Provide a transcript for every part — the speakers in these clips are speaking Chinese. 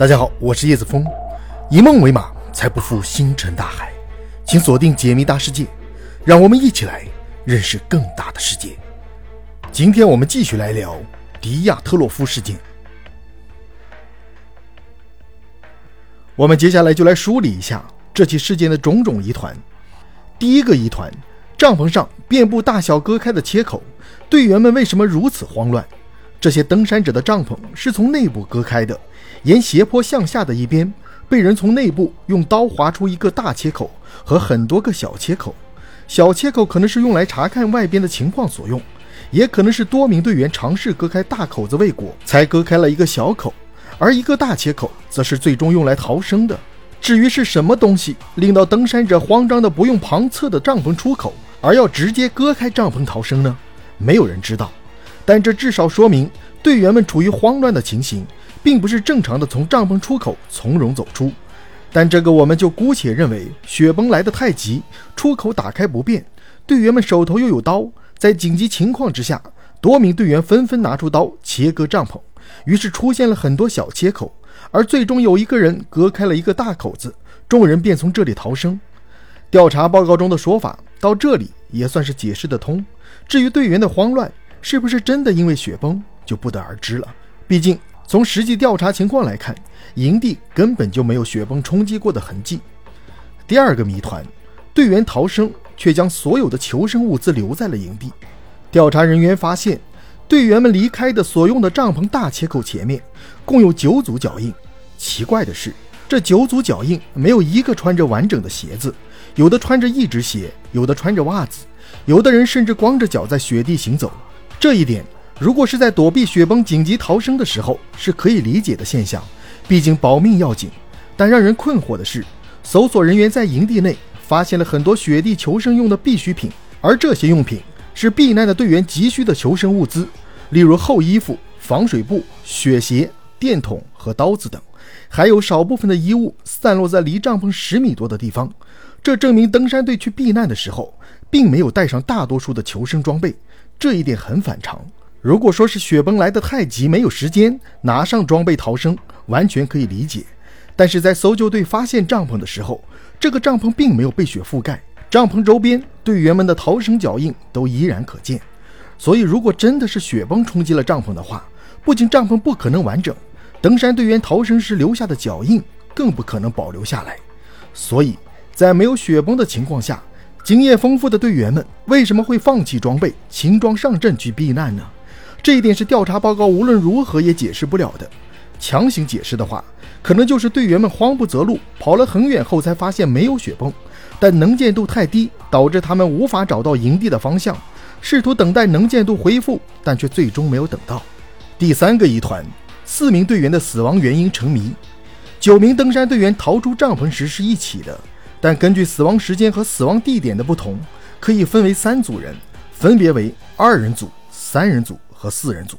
大家好，我是叶子峰，以梦为马，才不负星辰大海。请锁定解密大世界，让我们一起来认识更大的世界。今天我们继续来聊迪亚特洛夫事件。我们接下来就来梳理一下这起事件的种种疑团。第一个疑团：帐篷上遍布大小割开的切口，队员们为什么如此慌乱？这些登山者的帐篷是从内部割开的。沿斜坡向下的一边，被人从内部用刀划出一个大切口和很多个小切口。小切口可能是用来查看外边的情况所用，也可能是多名队员尝试割开大口子未果，才割开了一个小口。而一个大切口，则是最终用来逃生的。至于是什么东西令到登山者慌张的不用旁侧的帐篷出口，而要直接割开帐篷逃生呢？没有人知道。但这至少说明队员们处于慌乱的情形。并不是正常的从帐篷出口从容走出，但这个我们就姑且认为雪崩来得太急，出口打开不便，队员们手头又有刀，在紧急情况之下，多名队员纷纷拿出刀切割帐篷，于是出现了很多小切口，而最终有一个人隔开了一个大口子，众人便从这里逃生。调查报告中的说法到这里也算是解释得通。至于队员的慌乱是不是真的因为雪崩，就不得而知了。毕竟。从实际调查情况来看，营地根本就没有雪崩冲击过的痕迹。第二个谜团，队员逃生却将所有的求生物资留在了营地。调查人员发现，队员们离开的所用的帐篷大切口前面共有九组脚印。奇怪的是，这九组脚印没有一个穿着完整的鞋子，有的穿着一只鞋，有的穿着袜子，有的人甚至光着脚在雪地行走。这一点。如果是在躲避雪崩紧急逃生的时候，是可以理解的现象，毕竟保命要紧。但让人困惑的是，搜索人员在营地内发现了很多雪地求生用的必需品，而这些用品是避难的队员急需的求生物资，例如厚衣服、防水布、雪鞋、电筒和刀子等，还有少部分的衣物散落在离帐篷十米多的地方。这证明登山队去避难的时候，并没有带上大多数的求生装备，这一点很反常。如果说是雪崩来得太急，没有时间拿上装备逃生，完全可以理解。但是在搜救队发现帐篷的时候，这个帐篷并没有被雪覆盖，帐篷周边队员们的逃生脚印都依然可见。所以，如果真的是雪崩冲击了帐篷的话，不仅帐篷不可能完整，登山队员逃生时留下的脚印更不可能保留下来。所以在没有雪崩的情况下，经验丰富的队员们为什么会放弃装备，轻装上阵去避难呢？这一点是调查报告无论如何也解释不了的。强行解释的话，可能就是队员们慌不择路，跑了很远后才发现没有雪崩，但能见度太低，导致他们无法找到营地的方向，试图等待能见度恢复，但却最终没有等到。第三个疑团，四名队员的死亡原因成谜。九名登山队员逃出帐篷时是一起的，但根据死亡时间和死亡地点的不同，可以分为三组人，分别为二人组、三人组。和四人组，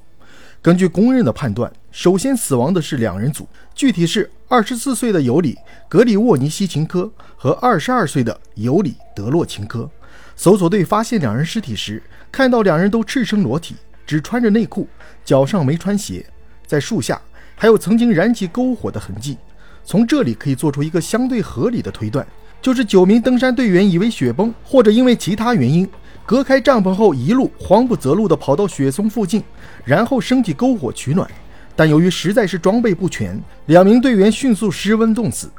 根据公认的判断，首先死亡的是两人组，具体是二十四岁的尤里·格里沃尼西琴科和二十二岁的尤里·德洛琴科。搜索队发现两人尸体时，看到两人都赤身裸体，只穿着内裤，脚上没穿鞋，在树下还有曾经燃起篝火的痕迹。从这里可以做出一个相对合理的推断，就是九名登山队员以为雪崩或者因为其他原因。隔开帐篷后，一路慌不择路地跑到雪松附近，然后升起篝火取暖。但由于实在是装备不全，两名队员迅速失温冻死。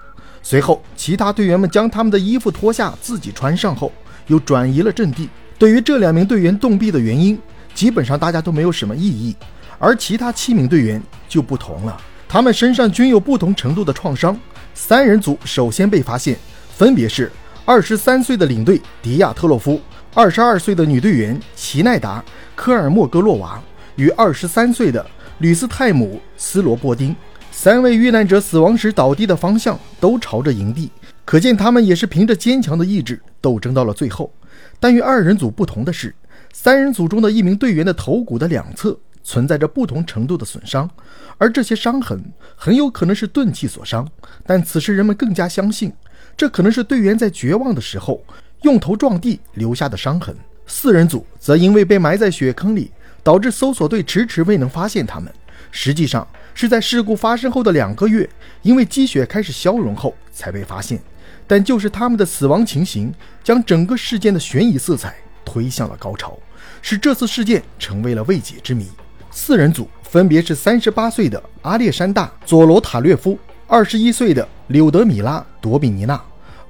随后，其他队员们将他们的衣服脱下，自己穿上后，又转移了阵地。对于这两名队员冻毙的原因，基本上大家都没有什么异议。而其他七名队员就不同了，他们身上均有不同程度的创伤。三人组首先被发现，分别是二十三岁的领队迪亚特洛夫。二十二岁的女队员齐奈达·科尔莫戈洛娃与二十三岁的吕斯泰姆·斯罗波丁三位遇难者死亡时倒地的方向都朝着营地，可见他们也是凭着坚强的意志斗争到了最后。但与二人组不同的是，三人组中的一名队员的头骨的两侧存在着不同程度的损伤，而这些伤痕很有可能是钝器所伤。但此时人们更加相信，这可能是队员在绝望的时候。用头撞地留下的伤痕。四人组则因为被埋在雪坑里，导致搜索队迟迟未能发现他们。实际上是在事故发生后的两个月，因为积雪开始消融后才被发现。但就是他们的死亡情形，将整个事件的悬疑色彩推向了高潮，使这次事件成为了未解之谜。四人组分别是三十八岁的阿列山大·佐罗塔略夫、二十一岁的柳德米拉·多比尼娜、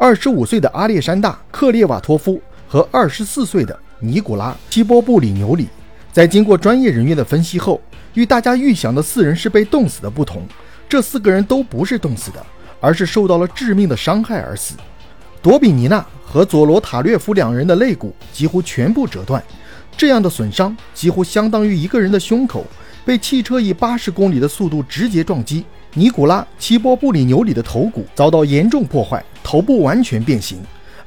二十五岁的阿列山大·克列瓦托夫和二十四岁的尼古拉·基波布里纽里。在经过专业人员的分析后，与大家预想的四人是被冻死的不同，这四个人都不是冻死的。而是受到了致命的伤害而死。多比尼娜和佐罗塔略夫两人的肋骨几乎全部折断，这样的损伤几乎相当于一个人的胸口被汽车以八十公里的速度直接撞击。尼古拉·齐波布里纽里的头骨遭到严重破坏，头部完全变形。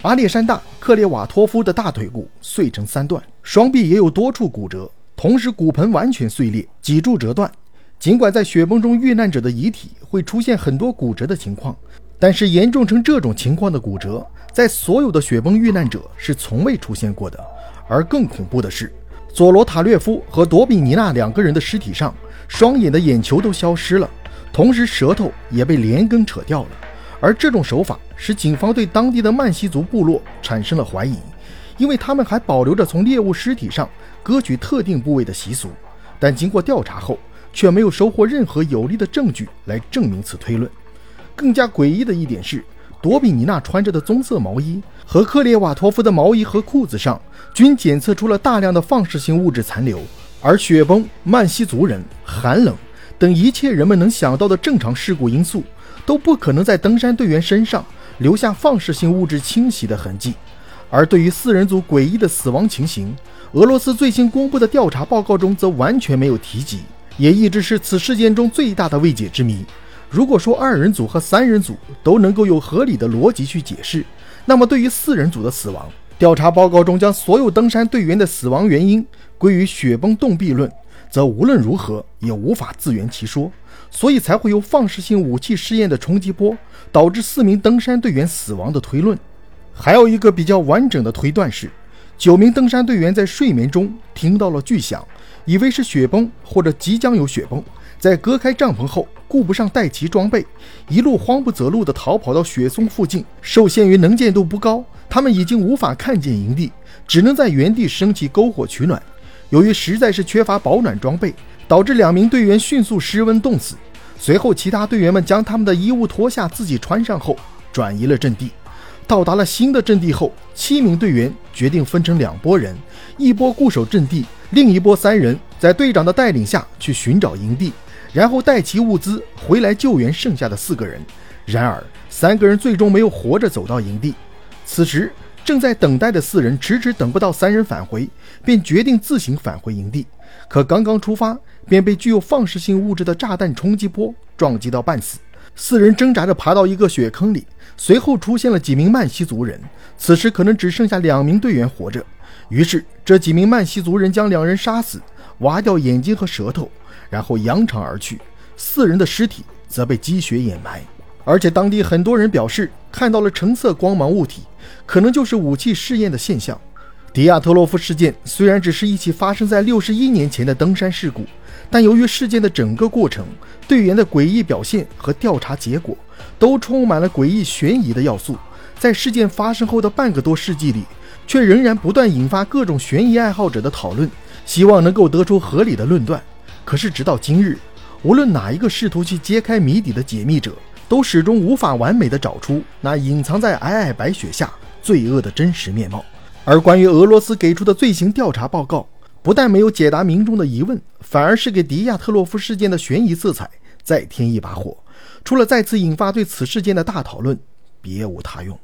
阿列山大·克列瓦托夫的大腿骨碎成三段，双臂也有多处骨折，同时骨盆完全碎裂，脊柱折断。尽管在雪崩中遇难者的遗体会出现很多骨折的情况，但是严重成这种情况的骨折，在所有的雪崩遇难者是从未出现过的。而更恐怖的是，佐罗塔略夫和多比尼娜两个人的尸体上，双眼的眼球都消失了，同时舌头也被连根扯掉了。而这种手法使警方对当地的曼西族部落产生了怀疑，因为他们还保留着从猎物尸体上割取特定部位的习俗。但经过调查后，却没有收获任何有力的证据来证明此推论。更加诡异的一点是，多比尼娜穿着的棕色毛衣和克列瓦托夫的毛衣和裤子上均检测出了大量的放射性物质残留。而雪崩、曼西族人、寒冷等一切人们能想到的正常事故因素，都不可能在登山队员身上留下放射性物质侵袭的痕迹。而对于四人组诡异的死亡情形，俄罗斯最新公布的调查报告中则完全没有提及。也一直是此事件中最大的未解之谜。如果说二人组和三人组都能够有合理的逻辑去解释，那么对于四人组的死亡，调查报告中将所有登山队员的死亡原因归于雪崩冻壁论，则无论如何也无法自圆其说，所以才会有放射性武器试验的冲击波导致四名登山队员死亡的推论。还有一个比较完整的推断是，九名登山队员在睡眠中听到了巨响。以为是雪崩或者即将有雪崩，在隔开帐篷后，顾不上带齐装备，一路慌不择路地逃跑到雪松附近。受限于能见度不高，他们已经无法看见营地，只能在原地升起篝火取暖。由于实在是缺乏保暖装备，导致两名队员迅速失温冻死。随后，其他队员们将他们的衣物脱下自己穿上后，转移了阵地。到达了新的阵地后，七名队员决定分成两拨人，一波固守阵地。另一波三人在队长的带领下去寻找营地，然后带齐物资回来救援剩下的四个人。然而，三个人最终没有活着走到营地。此时，正在等待的四人迟迟等不到三人返回，便决定自行返回营地。可刚刚出发，便被具有放射性物质的炸弹冲击波撞击到半死。四人挣扎着爬到一个雪坑里，随后出现了几名曼西族人。此时可能只剩下两名队员活着。于是，这几名曼西族人将两人杀死，挖掉眼睛和舌头，然后扬长而去。四人的尸体则被积雪掩埋。而且，当地很多人表示看到了橙色光芒物体，可能就是武器试验的现象。迪亚特洛夫事件虽然只是一起发生在六十一年前的登山事故，但由于事件的整个过程、队员的诡异表现和调查结果，都充满了诡异悬疑的要素，在事件发生后的半个多世纪里。却仍然不断引发各种悬疑爱好者的讨论，希望能够得出合理的论断。可是直到今日，无论哪一个试图去揭开谜底的解密者，都始终无法完美的找出那隐藏在皑皑白雪下罪恶的真实面貌。而关于俄罗斯给出的罪行调查报告，不但没有解答民众的疑问，反而是给迪亚特洛夫事件的悬疑色彩再添一把火。除了再次引发对此事件的大讨论，别无他用。